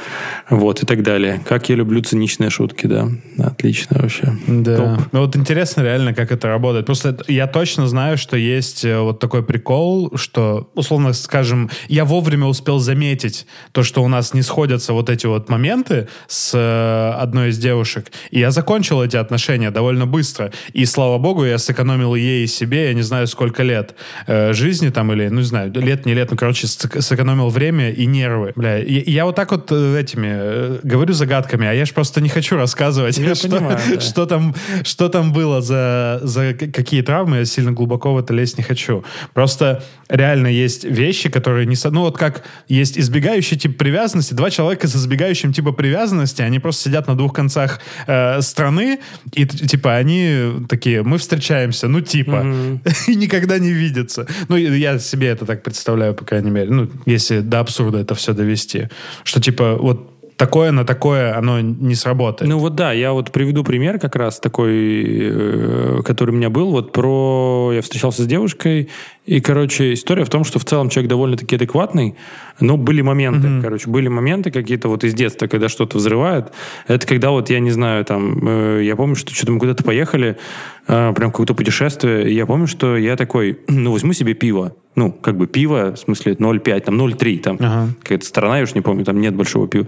вот, и так далее. Как я люблю циничные шутки, да. Отлично вообще. Да. Топ. Ну вот интересно реально, как это работает. Просто я точно знаю, что есть э, вот такой прикол, что, условно скажем, я вовремя успел заметить то, что у нас не сходятся вот эти вот моменты с э, одной из девушек. И я закончил эти отношения довольно быстро. И, слава богу, я сэкономил ей и себе, я не знаю, сколько лет э, жизни там, или, ну, не знаю, лет, не лет, ну, короче, сэк- сэкономил время и нервы. Бля, я, я вот так вот этими э, говорю загадками, а я же просто не хочу рассказывать, Я (laughs) что, понимаю, да. что там, что там было за, за какие травмы, я сильно глубоко в это лезть не хочу. Просто реально есть вещи, которые не... Ну вот как есть избегающий тип привязанности, два человека с избегающим типа привязанности, они просто сидят на двух концах э, страны, и типа они такие, мы встречаемся, ну типа, (laughs) и никогда не видятся. Ну я себе это так представляю, по крайней мере. Ну, если до абсурда это все довести. Что типа вот такое на такое оно не сработает. Ну вот да, я вот приведу пример как раз такой, э, который у меня был. Вот про... Я встречался с девушкой, и, короче, история в том, что в целом человек довольно-таки адекватный, но были моменты, короче, были моменты какие-то вот из детства, когда что-то взрывает. Это когда вот, я не знаю, там, э, я помню, что что-то мы куда-то поехали, э, прям какое-то путешествие, и я помню, что я такой, (clears throat) ну, возьму себе пиво. Ну, как бы пиво, в смысле 0,5, там 0,3, там Ага. какая-то страна, я уж не помню, там нет большого пива.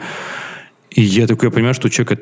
И я такой, я понимаю, что у человека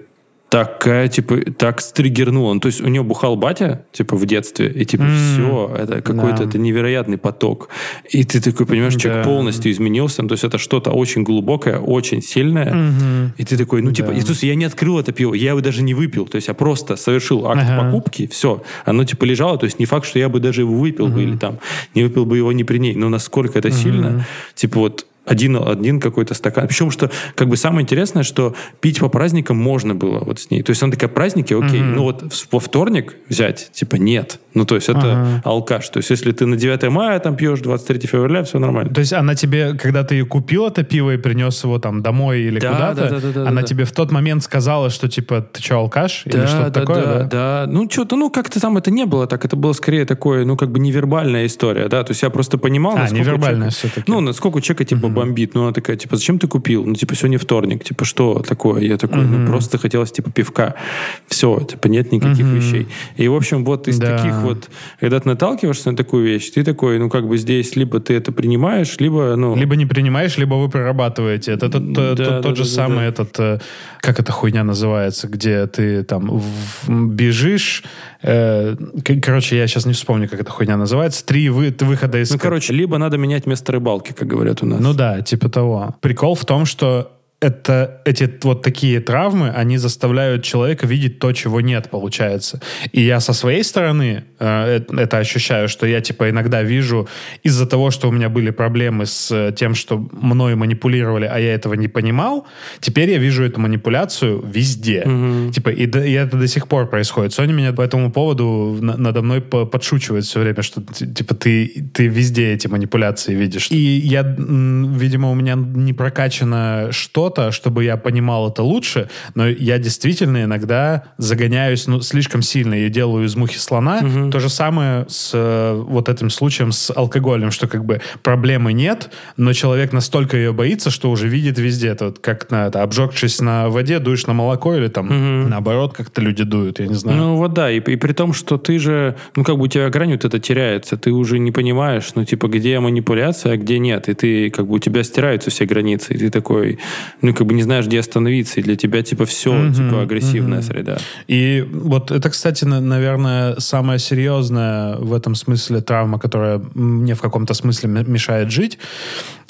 такая, типа, так стригернула. Ну, то есть у него бухал батя, типа, в детстве, и, типа, все, это какой-то Да. это невероятный поток. И ты такой понимаешь, человек Да. полностью изменился. Ну, то есть это что-то очень глубокое, очень сильное. И ты такой, ну, типа, Да. и, слушай, я не открыл это пиво, я его даже не выпил. То есть я просто совершил акт Ага. покупки, все. Оно, типа, лежало. То есть не факт, что я бы даже его выпил бы или там не выпил бы его не при ней. Но насколько это сильно, типа, вот один, один какой-то стакан. Причем, что как бы самое интересное, что пить по праздникам можно было вот с ней. То есть она такая, праздники, окей. Ну вот во вторник взять, типа нет. Ну то есть это Ага. алкаш. То есть если ты на 9 мая там пьешь, 23 февраля, все нормально. То есть она тебе, когда ты купил это пиво и принес его там домой или Да, куда-то, да, да, да, да, она да. тебе в тот момент сказала, что типа ты что, алкаш? или Да, что-то да, такое, да, да? да. Ну, что-то, ну, как-то там это не было так. Это было скорее такое, ну, как бы невербальная история, да. То есть я просто понимал, А, насколько невербальная человека- всё-таки. Ну, насколько у человека, типа, бомбит. Ну, она такая, типа, зачем ты купил? Ну, типа, сегодня вторник. Типа, что такое? Я такой, ну, просто хотелось, типа, пивка. Все, типа, нет никаких вещей. И, в общем, вот из Да. таких вот, когда ты наталкиваешься на такую вещь, ты такой, ну, как бы здесь либо ты это принимаешь, либо, ну... Либо не принимаешь, либо вы прорабатываете. Это тот, Да, тот- да, тот да, же да, самый да. этот, э, как эта хуйня называется, где ты там в- бежишь, э, короче, я сейчас не вспомню, как эта хуйня называется, три вы- выхода из... Ну, короче, либо надо менять место рыбалки, как говорят у нас. Ну да, типа того. Прикол в том, что это, эти вот такие травмы, они заставляют человека видеть то, чего нет, получается. И я со своей стороны э, это ощущаю, что я типа иногда вижу из-за того, что у меня были проблемы с э, тем, что мною манипулировали, а я этого не понимал, теперь я вижу эту манипуляцию везде. Типа, и, и это до сих пор происходит. Соня меня по этому поводу на- надо мной по- подшучивает все время, что типа ты, ты везде эти манипуляции видишь. И я, видимо, у меня не прокачано что-то, чтобы я понимал это лучше, но я действительно иногда загоняюсь ну, слишком сильно и делаю из мухи слона. То же самое с э, вот этим случаем с алкоголем, что как бы проблемы нет, но человек настолько ее боится, что уже видит везде. Это вот как на это, обжегшись на воде, дуешь на молоко или там наоборот как-то люди дуют, я не знаю. Ну вот да, и, и при том, что ты же, ну как бы у тебя грань вот это теряется, ты уже не понимаешь, ну типа где манипуляция, а где нет, и ты как бы у тебя стираются все границы, и ты такой, ну как бы не знаешь, где остановиться, и для тебя типа все, типа агрессивная среда. И вот это, кстати, на- наверное, самая серьезная в этом смысле травма, которая мне в каком-то смысле мешает жить,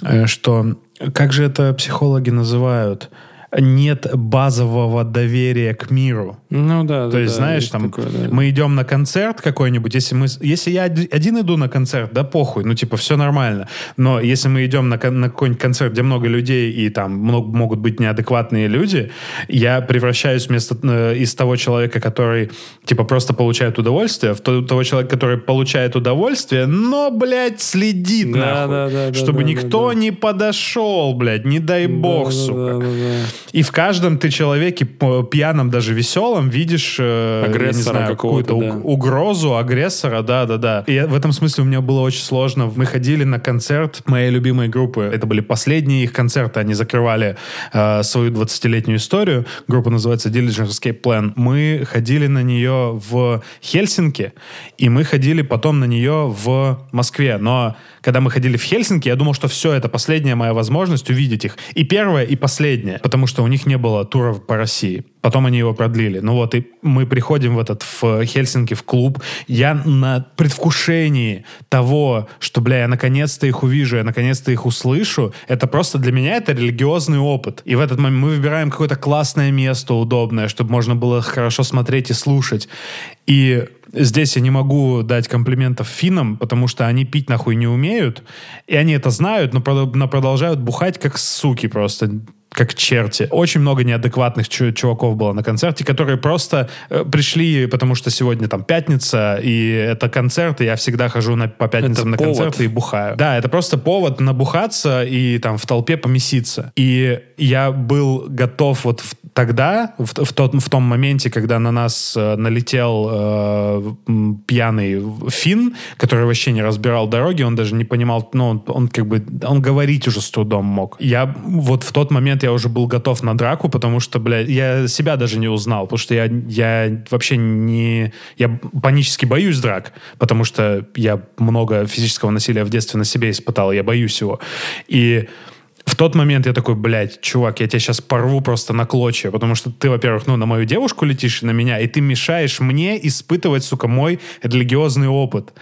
э, что как же это психологи называют? Нет базового доверия к миру. Ну да, То да, есть, да, знаешь, есть там такое, да. мы идем на концерт какой-нибудь, если мы, если я оди- один иду на концерт, да похуй, ну типа все нормально. Но если мы идем на, на какой-нибудь концерт, где много людей и там много, могут быть неадекватные люди, я превращаюсь вместо э, из того человека, который типа просто получает удовольствие, в то- того человека, который получает удовольствие, но, блядь, следит Да, нахуй, да, да, да, чтобы да, никто да, не подошел, блядь, не дай бог, Да, да, сука. да, да, да. И в каждом ты человеке п- пьяном, даже веселом, видишь э, Агрессора какую-то да. уг- угрозу агрессора, да, да, да. И в этом смысле у меня было очень сложно. Мы ходили на концерт моей любимой группы. Это были последние их концерты. Они закрывали э, свою 20-летнюю историю. Группа называется Diligence Escape Plan. Мы ходили на нее в Хельсинки, и мы ходили потом на нее в Москве. Но когда мы ходили в Хельсинки, я думал, что все, это последняя моя возможность увидеть их. И первая, и последняя. Потому что у них не было туров по России. Потом они его продлили. Ну вот, и мы приходим в этот, в Хельсинки, в клуб. Я на предвкушении того, что, бля, я наконец-то их увижу, я наконец-то их услышу. Это просто для меня это религиозный опыт. И в этот момент мы выбираем какое-то классное место, удобное, чтобы можно было хорошо смотреть и слушать. И здесь я не могу дать комплиментов финнам, потому что они пить нахуй не умеют, и они это знают, но, но продолжают бухать как суки просто как черти. Очень много неадекватных чу- чуваков было на концерте, которые просто э, пришли, потому что сегодня там пятница, и это концерт, и я всегда хожу на, по пятницам Это на повод. концерты и бухаю. Да, это просто повод набухаться и там в толпе помеситься. И я был готов вот в- тогда, в, в тот, в том моменте, когда на нас э, налетел э, пьяный фин, который вообще не разбирал дороги, он даже не понимал, ну, он, он как бы, он говорить уже с трудом мог. Я вот в тот момент я уже был готов на драку, потому что, блядь, я себя даже не узнал, потому что я, я вообще не... Я панически боюсь драк, потому что я много физического насилия в детстве на себе испытал, я боюсь его. И в тот момент я такой, блядь, чувак, я тебя сейчас порву просто на клочья, потому что ты, во-первых, ну, на мою девушку летишь, на меня, и ты мешаешь мне испытывать, сука, мой религиозный опыт.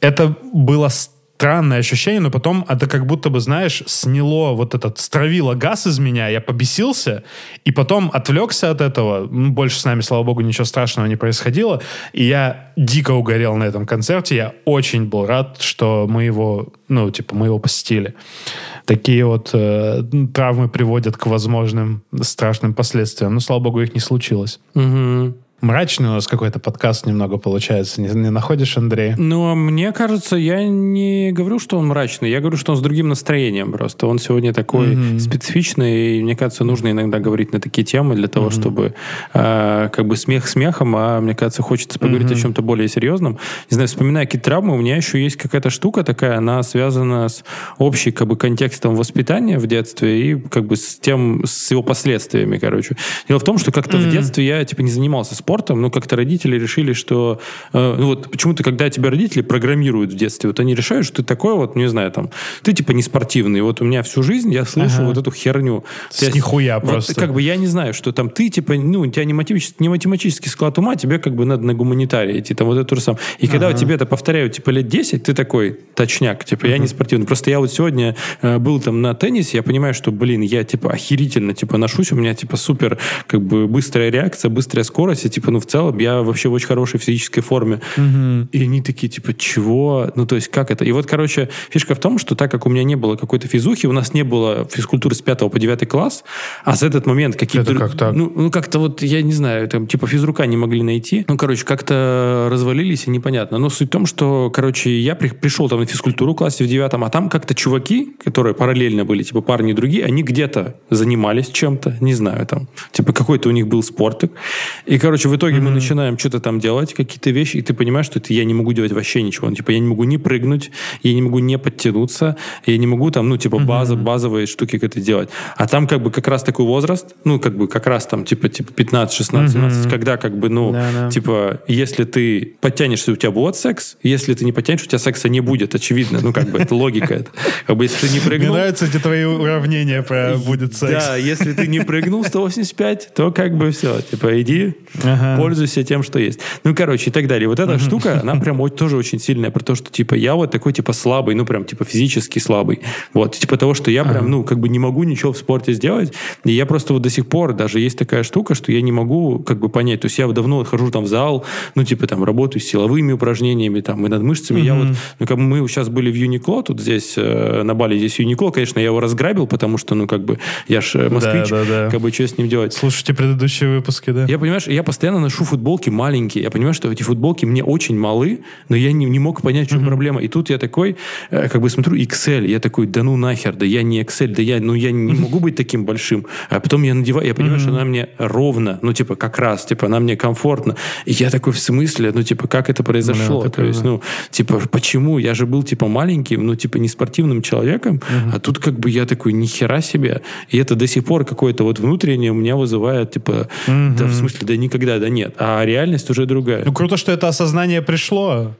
Это было странное ощущение, но потом это как будто бы, знаешь, сняло вот этот, стравило газ из меня, я побесился, и потом отвлекся от этого, Ну, больше с нами, слава богу, ничего страшного не происходило, и я дико угорел на этом концерте, я очень был рад, что мы его, ну, типа, мы его посетили. Такие вот э, травмы приводят к возможным страшным последствиям, но, слава богу, их не случилось. Мгм. Мрачный у нас какой-то подкаст немного получается, не, не находишь, Андрей? Ну, а мне кажется, я не говорю, что он мрачный, я говорю, что он с другим настроением просто. Он сегодня такой специфичный, и мне кажется, нужно иногда говорить на такие темы для того, чтобы э, как бы смех смехом, а мне кажется, хочется поговорить о чем-то более серьезном. Не знаю, вспоминая какие-то травмы, у меня еще есть какая-то штука такая, она связана с общей как бы контекстом воспитания в детстве и как бы с тем, с его последствиями, короче. Дело в том, что как-то в детстве я типа не занимался спортом, но как-то родители решили, что э, ну вот почему-то, когда тебя родители программируют в детстве, вот они решают, что ты такой вот, не знаю, там, ты типа не спортивный. Вот у меня всю жизнь я слышу Ага. вот эту херню. С нихуя вот просто. как бы я не знаю, что там ты типа, ну, у тебя не, математический, не математический склад ума, тебе как бы надо на гуманитарий идти, там вот это то же самое. И когда тебе это повторяют типа лет 10, ты такой точняк, типа я не спортивный. Просто я вот сегодня э, был там на теннисе, я понимаю, что, блин, я типа охерительно типа ношусь, у меня типа супер как бы быстрая реакция, быстрая скорость, типа, ну, в целом я вообще в очень хорошей физической форме. И они такие, типа, чего? Ну, то есть, как это? И вот, короче, фишка в том, что так как у меня не было какой-то физухи, у нас не было физкультуры с 5 по 9 класс, а с этот момент какие-то... Это как так? Ну, ну, как-то вот, я не знаю, там, типа, физрука не могли найти. Ну, короче, как-то развалились, и непонятно. Но суть в том, что, короче, я при- пришел там на физкультуру в классе в девятом, а там как-то чуваки, которые параллельно были, типа, парни и другие, они где-то занимались чем-то, не знаю, там, типа, какой-то у них был спортик. И, короче, в итоге мы начинаем что-то там делать, какие-то вещи, и ты понимаешь, что это я не могу делать вообще ничего. Ну, типа, я не могу не прыгнуть, я не могу не подтянуться, я не могу там, ну, типа, база, базовые штуки как-то делать. А там как бы как раз такой возраст, ну, как бы как раз там, типа, типа 15, 16, 17, когда как бы, ну, Да-да. типа, если ты подтянешься, у тебя будет секс, если ты не подтянешься, у тебя секса не будет, очевидно. Ну, как бы, это логика. это. Как бы, если ты не Мне прыгнул... нравятся эти твои уравнения про будет секс. Да, если ты не прыгнул 185, то как бы все, типа иди, Ага. Пользуйся тем, что есть. Ну, короче, и так далее. Вот эта штука, она (laughs) прям тоже очень сильная, про то, что, типа, я вот такой, типа, слабый, ну, прям, типа, физически слабый. Вот, типа того, что я прям, ну, как бы не могу ничего в спорте сделать, и я просто вот до сих пор, даже есть такая штука, что я не могу, как бы, понять. То есть я вот давно вот хожу там в зал, ну, типа, там, работаю с силовыми упражнениями, там, и над мышцами. Я вот, ну, как бы мы сейчас были в Юникло, тут здесь, э, на Бали здесь Юникло, конечно, я его разграбил, потому что, ну, как бы, я ж э, москвич, да, да. как бы, что с ним делать? Слушайте предыдущие выпуски, да? Я, понимаешь, я постоянно ношу футболки маленькие. Я понимаю, что эти футболки мне очень малы, но я не, не мог понять, в чем проблема. И тут я такой, э, как бы смотрю, XL. Я такой, да ну нахер, да я не XL, да я, ну я не могу быть таким большим. А потом я надеваю, я понимаю, что она мне ровно, ну типа как раз, типа она мне комфортно. И я такой, в смысле, ну типа как это произошло? Бля, То есть, ну, типа, почему? Я же был типа маленьким, ну типа не спортивным человеком, а тут как бы я такой, ни хера себе. И это до сих пор какое-то вот внутреннее у меня вызывает, типа, да в смысле, да никогда, да нет. А реальность уже другая. Ну, круто, что это осознание пришло.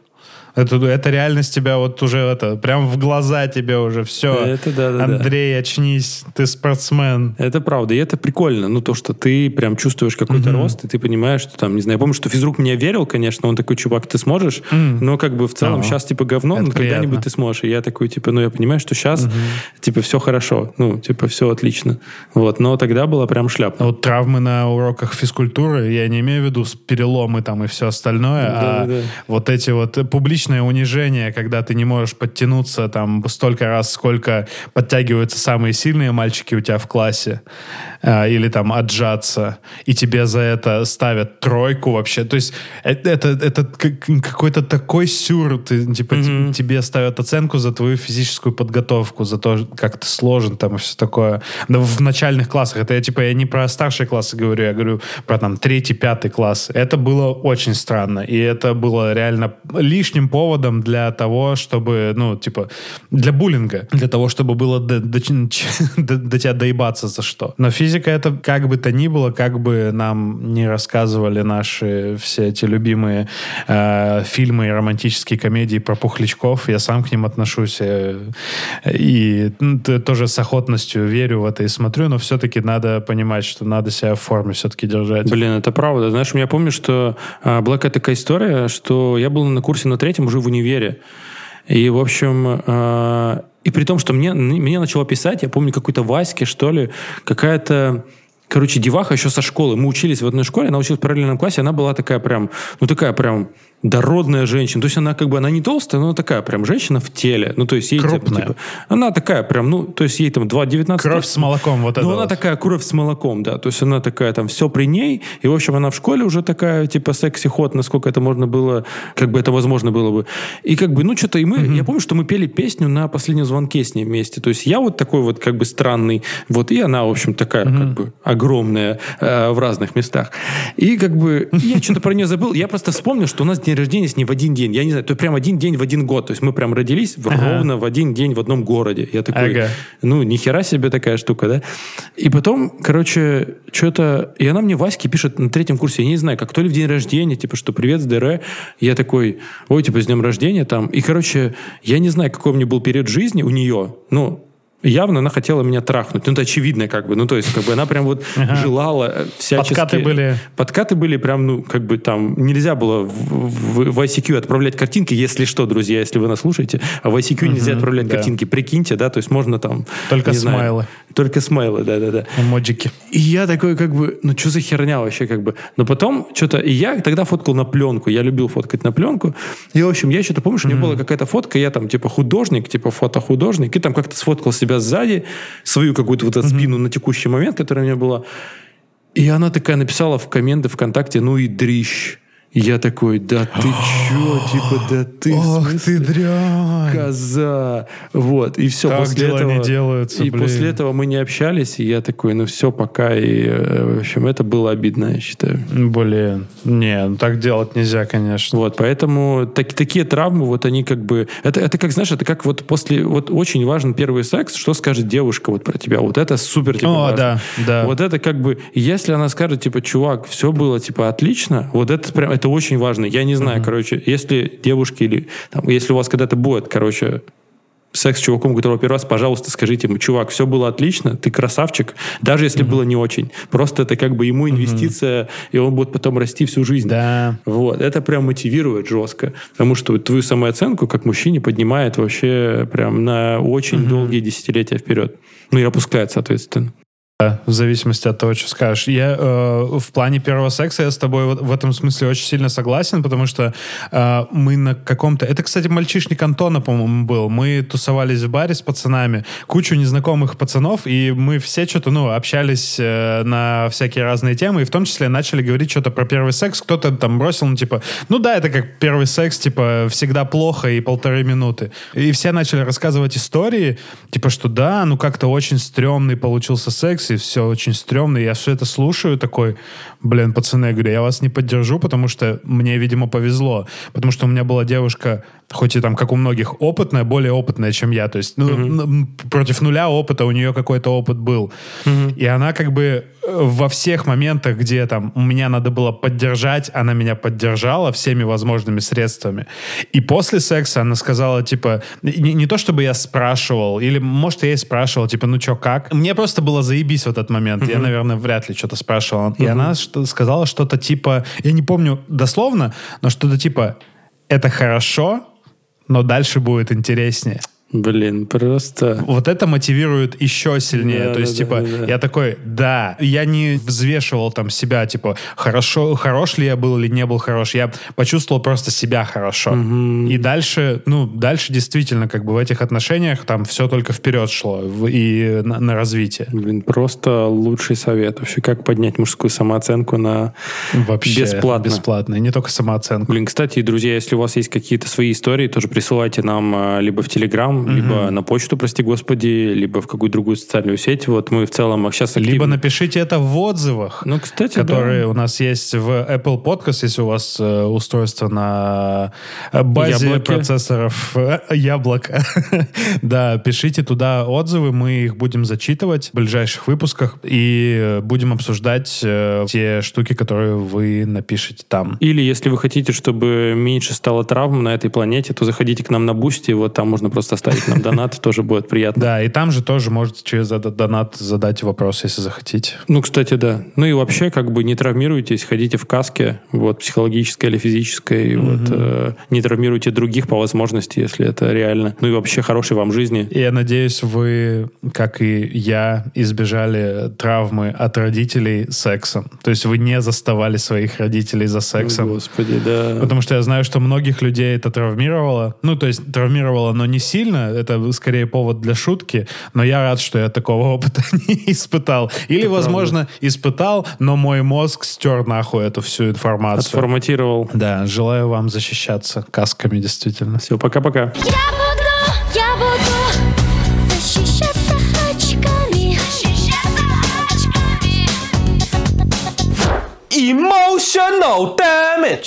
Это, это реальность тебя вот уже это, прям в глаза тебе уже все. Это да-да-да. Андрей, очнись, ты спортсмен. Это правда, и это прикольно. Ну, то, что ты прям чувствуешь какой-то рост, и ты понимаешь, что там, не знаю, я помню, что физрук меня верил, конечно, он такой, чувак, ты сможешь, но как бы в целом Ага. сейчас типа говно, Это но когда-нибудь приятно. ты сможешь. И я такой, типа, ну, я понимаю, что сейчас, типа, все хорошо, ну, типа, все отлично. Вот, но тогда было прям шляпно. Вот травмы на уроках физкультуры, я не имею в виду переломы там и все остальное, а Да-да-да. вот эти вот публичное унижение, когда ты не можешь подтянуться там столько раз, сколько подтягиваются самые сильные мальчики у тебя в классе, а, или там отжаться, и тебе за это ставят тройку вообще. То есть это, это, это как- какой-то такой сюр, ты, типа, т- тебе ставят оценку за твою физическую подготовку, за то, как ты сложен там и все такое. Но в начальных классах, это я типа, я не про старшие классы говорю, я говорю про там третий, пятый класс. Это было очень странно, и это было реально лишним поводом для того, чтобы, ну, типа, для буллинга, для того, чтобы было до, до (laughs) до- до тебя доебаться за что. Но физика это как бы то ни было, как бы нам не рассказывали наши все эти любимые э, фильмы и романтические комедии про пухлячков, я сам к ним отношусь э, и ну, тоже с охотностью верю в это и смотрю, но все-таки надо понимать, что надо себя в форме все-таки держать. Блин, это правда. Знаешь, у меня помню, что а, была какая-то такая история, что я был на курсе на третьем уже в универе. И, в общем, а, и при том, что мне, мне начало писать, я помню, какой-то Ваське, что ли, какая-то Короче, деваха еще со школы. Мы учились в одной школе, она училась в параллельном классе, она была такая прям, ну такая прям дородная женщина. То есть она как бы, она не толстая, но такая прям женщина в теле. Ну то есть ей... там, Крупная. типа, она такая прям, ну то есть ей там 2,19. Кровь с молоком, вот это Ну, она вот. такая кровь с молоком, да. То есть она такая там все при ней. И, в общем, она в школе уже такая, типа, секси-ход, насколько это можно было, как бы это возможно было бы. И как бы, ну, что-то и мы, я помню, что мы пели песню на последнем звонке с ней вместе. То есть я вот такой вот как бы странный, вот, и она, в общем, такая как бы огромная э, в разных местах. И как бы я что-то про нее забыл. Я просто вспомнил, что у нас день рождения с ней в один день. Я не знаю, то есть прям один день в один год. То есть мы прям родились в- Ага. ровно в один день в одном городе. Я такой, Ага. ну, ни хера себе такая штука, да? И потом, короче, что-то... И она мне Ваське пишет на третьем курсе, я не знаю, как то ли в день рождения, типа, что привет, с ДР. Я такой, ой, типа, с днем рождения там. И, короче, я не знаю, какой у меня был период жизни у нее, ну, Явно она хотела меня трахнуть. Ну, это очевидно, как бы. Ну, то есть, как бы она прям вот желала э, всячески... Подкаты были. Подкаты были прям, ну, как бы там... Нельзя было в, в- в ICQ отправлять картинки, если что, друзья, если вы нас слушаете. А в ICQ нельзя отправлять да. картинки. Прикиньте, да, то есть можно там... Только не знаю, смайлы. Только смайлы, да-да-да. Эмоджики. И я такой, как бы, ну что за херня вообще, как бы. Но потом что-то, и я тогда фоткал на пленку, я любил фоткать на пленку. И, в общем, я что-то помню, что у меня была какая-то фотка, я там, типа, художник, типа, фотохудожник, и там как-то сфоткал себя сзади, свою какую-то вот эту спину на текущий момент, которая у меня была. И она такая написала в комменты ВКонтакте, ну и дрищ. Я такой, да ты (gasps) чё, типа, да ты, Ох ты дрянь. коза. Вот, и все. Так после дела этого, не делаются, И блин. после этого мы не общались, и я такой, ну все, пока. И, э, в общем, это было обидно, я считаю. Блин, не, ну так делать нельзя, конечно. Вот, поэтому так- такие травмы, вот они как бы... Это, это как, знаешь, это как вот после... Вот очень важен первый секс, что скажет девушка вот про тебя. Вот это супер, типа, О, важно. да, да. Вот это как бы... Если она скажет, типа, чувак, все было, типа, отлично, вот это прям... Это очень важно. Я не знаю, короче, если девушки или... Там, если у вас когда-то будет, короче, секс с чуваком, у которого первый раз, пожалуйста, скажите ему, чувак, все было отлично, ты красавчик, даже если было не очень. Просто это как бы ему инвестиция, и он будет потом расти всю жизнь. Да. Вот, это прям мотивирует жестко. Потому что твою самооценку как мужчине поднимает вообще прям на очень долгие десятилетия вперед. Ну и опускает, соответственно. Да, в зависимости от того, что скажешь. Я э, в плане первого секса я с тобой вот в этом смысле очень сильно согласен, потому что э, мы на каком-то... Это, кстати, мальчишник Антона, по-моему, был. Мы тусовались в баре с пацанами, кучу незнакомых пацанов, и мы все что-то, ну, общались э, на всякие разные темы, и в том числе начали говорить что-то про первый секс. Кто-то там бросил, ну, типа, ну да, это как первый секс, типа, всегда плохо и полторы минуты. И все начали рассказывать истории, типа, что да, ну как-то очень стрёмный получился секс, и все очень стрёмно. Я все это слушаю, такой, блин, пацаны, я говорю, я вас не поддержу, потому что мне, видимо, повезло. Потому что у меня была девушка, хоть и там, как у многих, опытная, более опытная, чем я. То есть, ну, н- против нуля опыта у нее какой-то опыт был. И она как бы э, во всех моментах, где там меня надо было поддержать, она меня поддержала всеми возможными средствами. И после секса она сказала, типа, не, не то чтобы я спрашивал, или, может, я и спрашивал, типа, ну чё, как? Мне просто было заебись в этот момент. Я, наверное, вряд ли что-то спрашивал. И она что- сказала что-то типа, я не помню дословно, но что-то типа, это хорошо, но дальше будет интереснее. Блин, просто... Вот это мотивирует еще сильнее. Да, То есть, да, типа, да, да. я такой, да, я не взвешивал там себя, типа, хорошо, хорош ли я был или не был хорош. Я почувствовал просто себя хорошо. И дальше, ну, дальше действительно, как бы в этих отношениях там все только вперед шло в- и на, на развитие. Блин, просто лучший совет. Вообще, как поднять мужскую самооценку на... Вообще Бесплатно. Бесплатно. И не только самооценку. Блин, кстати, друзья, если у вас есть какие-то свои истории, тоже присылайте нам а, либо в Телеграм, либо на почту, прости господи, либо в какую-то другую социальную сеть. Вот мы в целом сейчас Либо напишите это в отзывах. Ну, кстати, которые да. у нас есть в Apple Podcast, если у вас э, устройство на э, базе Яблоки. процессоров э, яблоко. (laughs) да, пишите туда отзывы, мы их будем зачитывать в ближайших выпусках и э, будем обсуждать э, те штуки, которые вы напишете там. Или если вы хотите, чтобы меньше стало травм на этой планете, то заходите к нам на Boosty, вот там можно просто оставить нам донат, (laughs) тоже будет приятно. Да, и там же тоже можете через этот донат задать вопрос, если захотите. Ну, кстати, да. Ну и вообще, как бы не травмируйтесь, ходите в каске, вот, психологической или физической, и вот, э, не травмируйте других по возможности, если это реально. Ну и вообще хорошей вам жизни. И я надеюсь, вы, как и я, избежали травмы от родителей сексом. То есть вы не заставали своих родителей за сексом. Господи, да. Потому что я знаю, что многих людей это травмировало. Ну, то есть травмировало, но не сильно. Это скорее повод для шутки. Но я рад, что я такого опыта (laughs) не испытал. Или, возможно, испытал, но мой мозг стер нахуй эту всю информацию. Отформатировал. Да, желаю вам защищаться касками, действительно. Все, пока-пока. Я буду, я буду защищаться очками. Защищаться очками. Emotional damage.